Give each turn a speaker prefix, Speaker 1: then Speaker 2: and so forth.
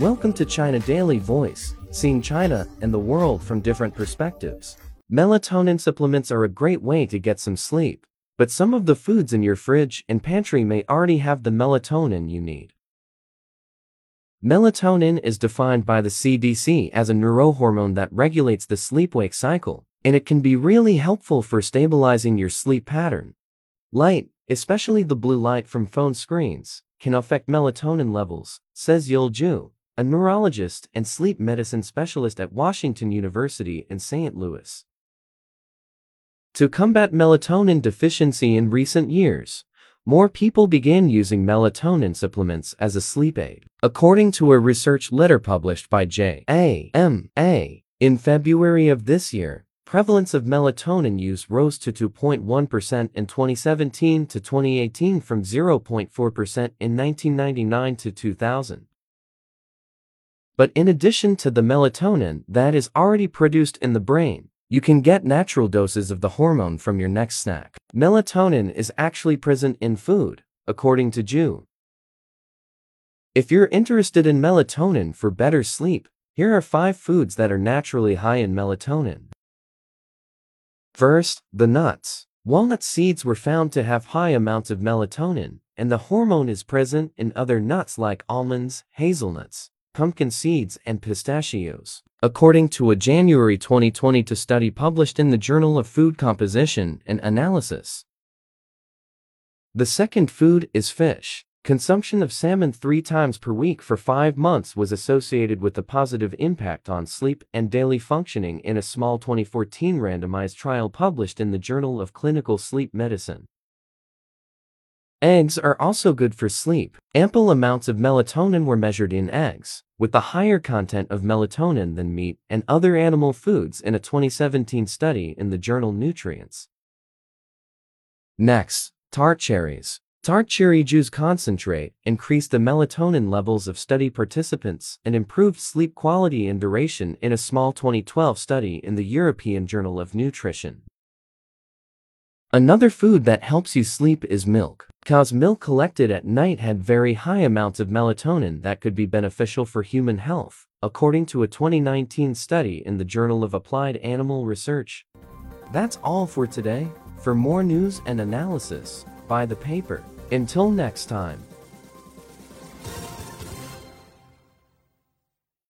Speaker 1: Welcome to China Daily Voice, seeing China and the world from different perspectives. Melatonin supplements are a great way to get some sleep, but some of the foods in your fridge and pantry may already have the melatonin you need. Melatonin is defined by the CDC as a neurohormone that regulates the sleep-wake cycle, and it can be really helpful for stabilizing your sleep pattern. Light, especially the blue light from phone screens, can affect melatonin levels, says Yo-El Ju, a neurologist and sleep medicine specialist at Washington University in St. Louis. To combat melatonin deficiency in recent years, more people began using melatonin supplements as a sleep aid. According to a research letter published by JAMA in February of this year, prevalence of melatonin use rose to 2.1% in 2017 to 2018 from 0.4% in 1999 to 2000. But in addition to the melatonin that is already produced in the brain, you can get natural doses of the hormone from your next snack. Melatonin is actually present in food, according to Ju. If you're interested in melatonin for better sleep, here are 5 foods that are naturally high in melatonin. First, the nuts. Walnut seeds were found to have high amounts of melatonin, and the hormone is present in other nuts like almonds, hazelnuts, pumpkin seeds, and pistachios according to a January 2022 study published in the Journal of Food Composition and Analysis. The second food is fish. Consumption of salmon three times per week for five months was associated with a positive impact on sleep and daily functioning in a small 2014 randomized trial published in the Journal of Clinical Sleep Medicine. Eggs are also good for sleep. Ample amounts of melatonin were measured in eggs, with a higher content of melatonin than meat and other animal foods in a 2017 study in the journal Nutrients. Next, tart cherries. Tart cherry juice concentrate increased the melatonin levels of study participants and improved sleep quality and duration in a small 2012 study in the European Journal of Nutrition. Another food that helps you sleep is milk. Cow's milk collected at night had very high amounts of melatonin that could be beneficial for human health, according to a 2019 study in the Journal of Applied Animal Research. That's all for today. For more news and analysis, buy the paper. Until next time.